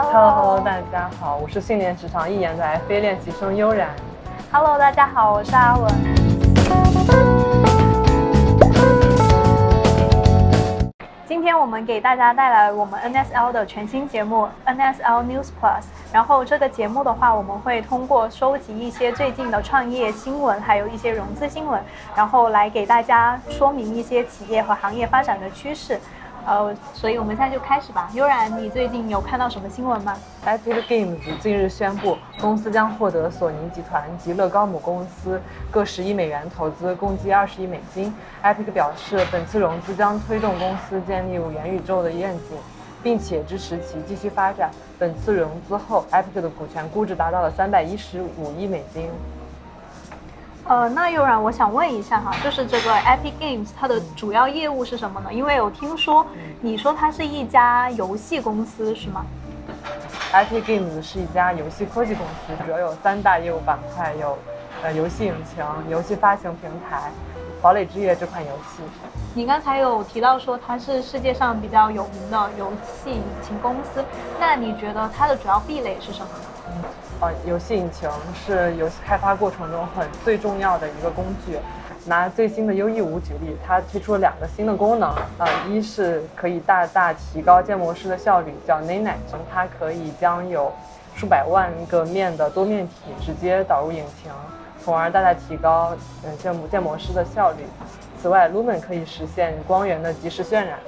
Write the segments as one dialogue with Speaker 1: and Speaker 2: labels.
Speaker 1: Hello
Speaker 2: Hello，大家好，我是训练职场一年的 FA 练习生悠然。
Speaker 1: Hello，大家好，我是阿文。今天我们给大家带来我们 NSL 的全新节目 NSL News Plus。然后这个节目的话，我们会通过收集一些最近的创业新闻，还有一些融资新闻，然后来给大家说明一些企业和行业发展的趋势。呃，所以我们现在就开始吧。悠然，你最近有看到什么新闻吗
Speaker 2: ？Epic Games 近日宣布，公司将获得索尼集团及乐高母公司各十亿美元投资，共计二十亿美金。Epic 表示，本次融资将推动公司建立元宇宙的愿景，并且支持其继续发展。本次融资后，Epic 的股权估值达到了三百一十五亿美金。
Speaker 1: 呃，那悠然，我想问一下哈，就是这个 Epic Games 它的主要业务是什么呢？因为我听说你说它是一家游戏公司，是吗
Speaker 2: ？Epic Games 是一家游戏科技公司，主要有三大业务板块，有呃游戏引擎、游戏发行平台、堡垒之夜这款游戏。
Speaker 1: 你刚才有提到说它是世界上比较有名的游戏引擎公司，那你觉得它的主要壁垒是什么呢？
Speaker 2: 呃，游戏引擎是游戏开发过程中很最重要的一个工具。拿最新的 UE5 举例，它推出了两个新的功能，呃，一是可以大大提高建模师的效率，叫 NetNet，它可以将有数百万个面的多面体直接导入引擎，从而大大提高嗯建模建模师的效率。此外，Lumen 可以实现光源的即时渲染。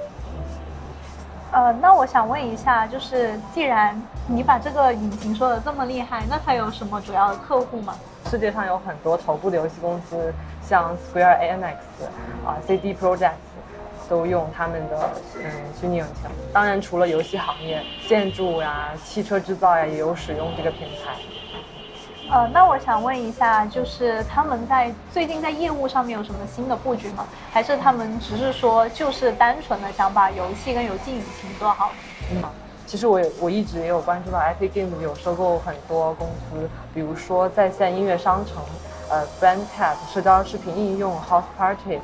Speaker 1: 呃，那我想问一下，就是既然你把这个引擎说的这么厉害，那它有什么主要的客户吗？
Speaker 2: 世界上有很多头部的游戏公司，像 Square Enix 啊、CD Project 都用他们的嗯虚拟引擎。当然，除了游戏行业，建筑呀、汽车制造呀，也有使用这个平台。
Speaker 1: 呃，那我想问一下，就是他们在最近在业务上面有什么新的布局吗？还是他们只是说就是单纯的想把游戏跟游戏引擎做好？
Speaker 2: 嗯，其实我我一直也有关注到 Epic Games 有收购很多公司，比如说在线音乐商城，呃，BandTap 社交视频应用 House Party，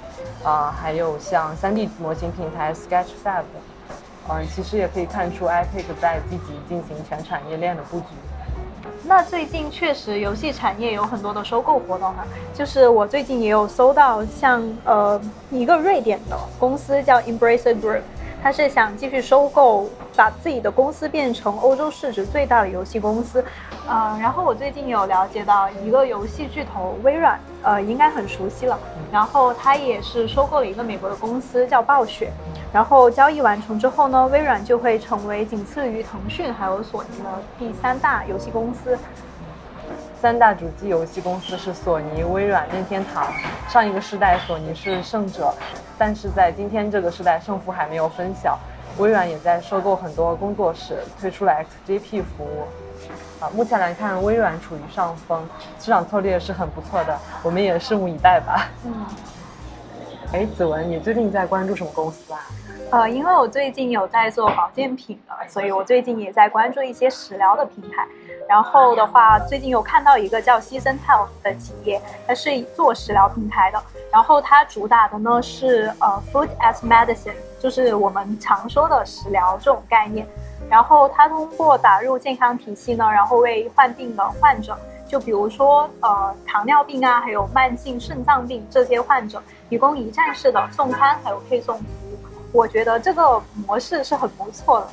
Speaker 2: 啊、呃，还有像 3D 模型平台 Sketchfab，嗯、其实也可以看出 Epic 在积极进行全产业链的布局。
Speaker 1: 那最近确实游戏产业有很多的收购活动啊，就是我最近也有搜到像呃一个瑞典的公司叫 Embracer Group，它是想继续收购，把自己的公司变成欧洲市值最大的游戏公司，呃，然后我最近有了解到一个游戏巨头微软，呃，应该很熟悉了，然后它也是收购了一个美国的公司叫暴雪。然后交易完成之后呢，微软就会成为仅次于腾讯还有索尼的第三大游戏公司。
Speaker 2: 三大主机游戏公司是索尼、微软、任天堂。上一个时代索尼是胜者，但是在今天这个时代，胜负还没有分晓。微软也在收购很多工作室，推出了 XGP 服务。啊，目前来看，微软处于上风，市场策略是很不错的，我们也拭目以待吧。嗯。哎，子文，你最近在关注什么公司啊？
Speaker 1: 呃，因为我最近有在做保健品的，所以我最近也在关注一些食疗的平台。然后的话，最近有看到一个叫 Season Health 的企业，它是做食疗平台的。然后它主打的呢是呃 Food as Medicine，就是我们常说的食疗这种概念。然后它通过打入健康体系呢，然后为患病的患者。就比如说，呃，糖尿病啊，还有慢性肾脏病这些患者，提供一站式的送餐还有配送服务，我觉得这个模式是很不错的。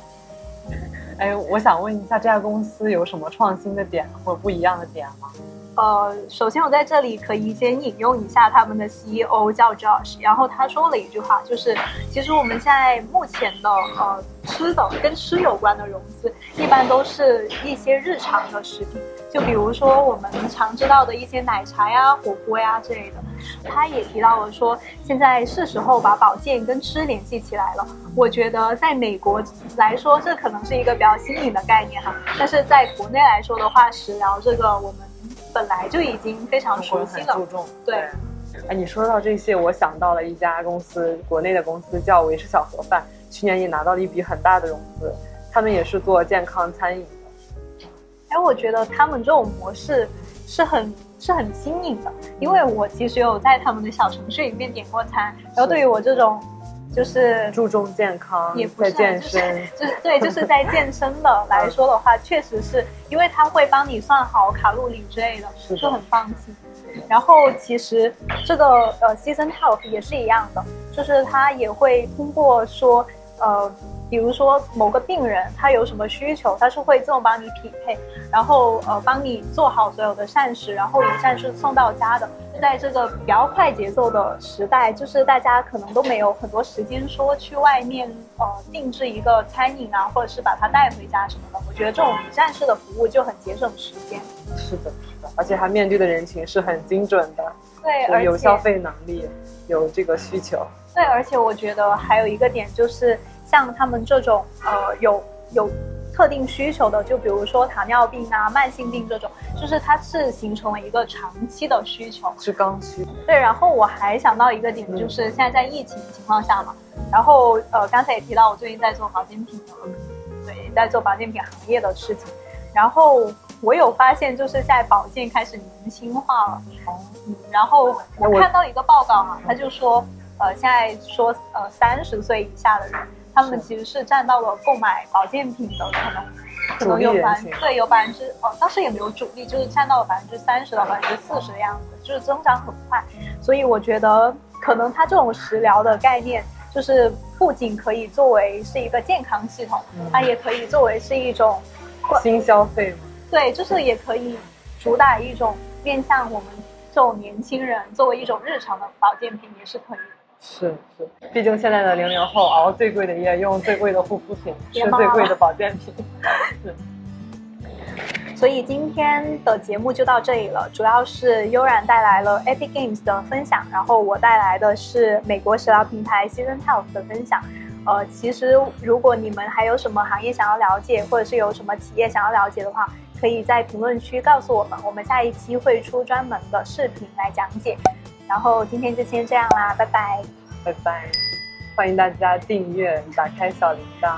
Speaker 2: 哎，我想问一下，这家公司有什么创新的点或者不一样的点吗？
Speaker 1: 呃，首先我在这里可以先引用一下他们的 CEO 叫 Josh，然后他说了一句话，就是其实我们现在目前的呃吃的跟吃有关的融资，一般都是一些日常的食品，就比如说我们常知道的一些奶茶呀、火锅呀之类的。他也提到了说，现在是时候把保健跟吃联系起来了。我觉得在美国来说，这可能是一个比较新颖的概念哈，但是在国内来说的话，食疗这个我们。本来就已经非常熟悉了，
Speaker 2: 注重
Speaker 1: 对。
Speaker 2: 哎，你说到这些，我想到了一家公司，国内的公司叫维氏小盒饭，去年也拿到了一笔很大的融资，他们也是做健康餐饮的。
Speaker 1: 哎，我觉得他们这种模式是很是很新颖的，因为我其实有在他们的小程序里面点过餐，然后对于我这种就是
Speaker 2: 注重健康，
Speaker 1: 也不
Speaker 2: 健身，
Speaker 1: 就是、就是、对，就是在健身的 来说的话，确实是因为他会帮你算好卡路里之类的，就很放心。然后其实这个呃，Season Health 也是一样的，就是它也会通过说呃。比如说某个病人他有什么需求，他是会自动帮你匹配，然后呃帮你做好所有的膳食，然后一站式送到家的。在这个比较快节奏的时代，就是大家可能都没有很多时间说去外面呃定制一个餐饮啊，或者是把它带回家什么的。我觉得这种一站式的服务就很节省时间。
Speaker 2: 是的，是的，而且他面对的人群是很精准的，
Speaker 1: 对，
Speaker 2: 有消费能力，有这个需求。
Speaker 1: 对，而且我觉得还有一个点就是。像他们这种呃有有特定需求的，就比如说糖尿病啊、慢性病这种，就是它是形成了一个长期的需求，
Speaker 2: 是刚需。
Speaker 1: 对，然后我还想到一个点，就是现在在疫情情况下嘛，嗯、然后呃刚才也提到我最近在做保健品的，对，在做保健品行业的事情，然后我有发现，就是现在保健开始年轻化了。然后我看到一个报告嘛，他就说，呃，现在说呃三十岁以下的人。他们其实是占到了购买保健品的可能，可能有百分对有百分之哦，当时也没有主力，就是占到了百分之三十到百分之四十的样子，就是增长很快。所以我觉得可能它这种食疗的概念，就是不仅可以作为是一个健康系统，嗯、它也可以作为是一种
Speaker 2: 新消费嘛。
Speaker 1: 对，就是也可以主打一种面向我们这种年轻人作为一种日常的保健品，也是可以。
Speaker 2: 是是，毕竟现在的零零后熬最贵的夜，用最贵的护肤品，吃最贵的保健品。是。
Speaker 1: 所以今天的节目就到这里了，主要是悠然带来了 Epic Games 的分享，然后我带来的是美国食疗平台 Season Health 的分享。呃，其实如果你们还有什么行业想要了解，或者是有什么企业想要了解的话，可以在评论区告诉我们，我们下一期会出专门的视频来讲解。然后今天就先这样啦，拜拜，
Speaker 2: 拜拜，欢迎大家订阅，打开小铃铛。